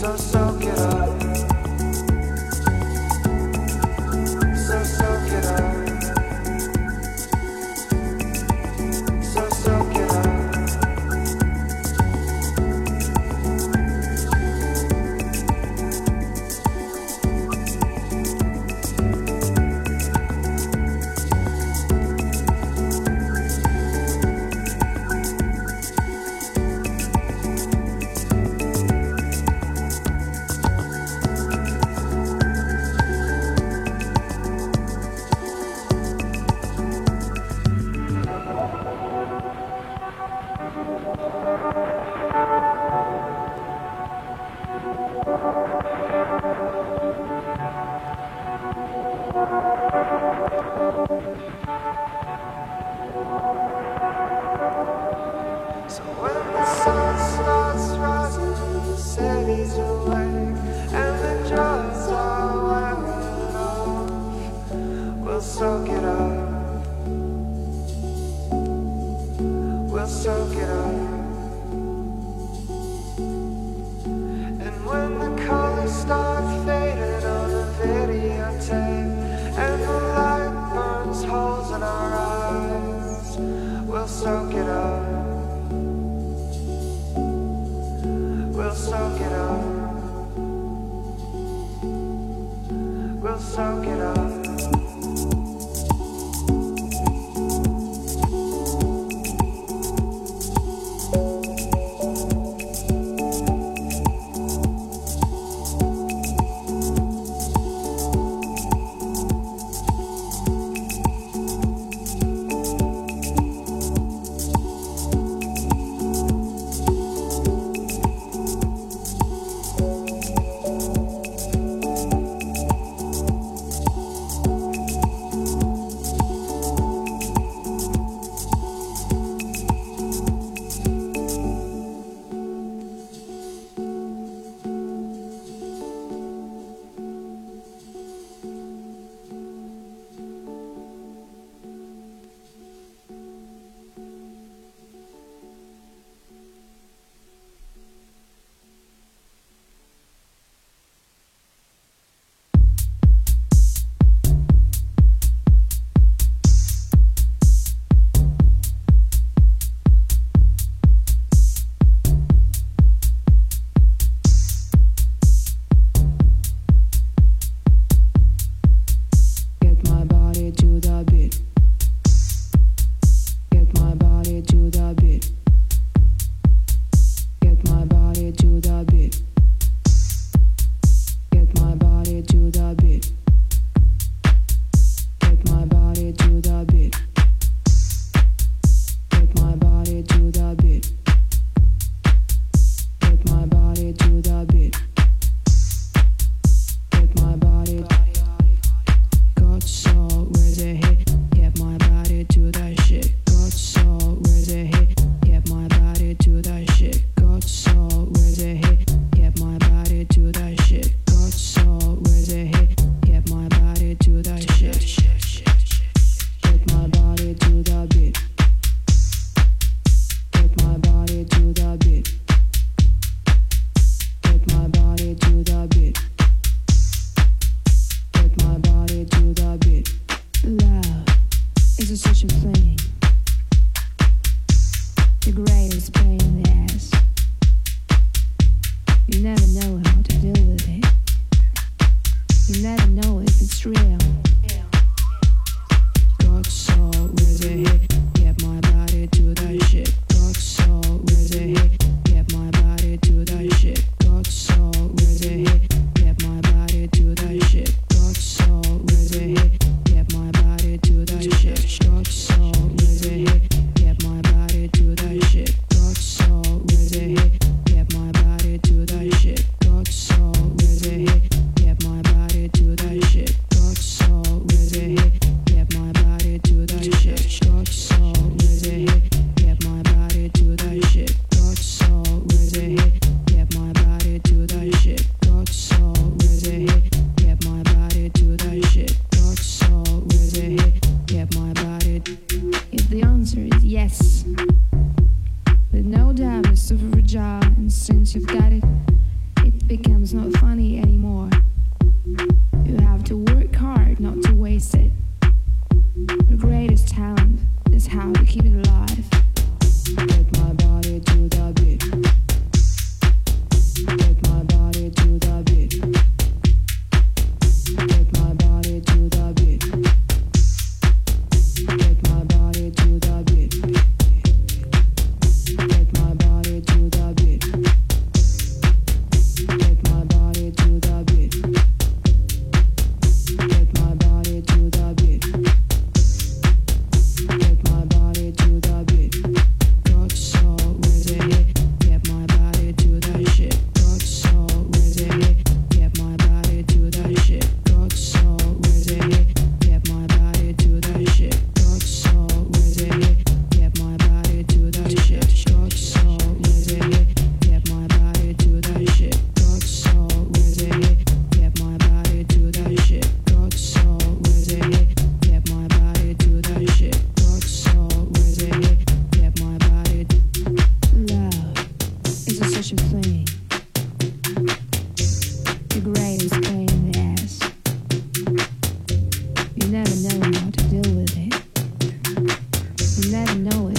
Get my body to that never know how to deal with it. You never know it.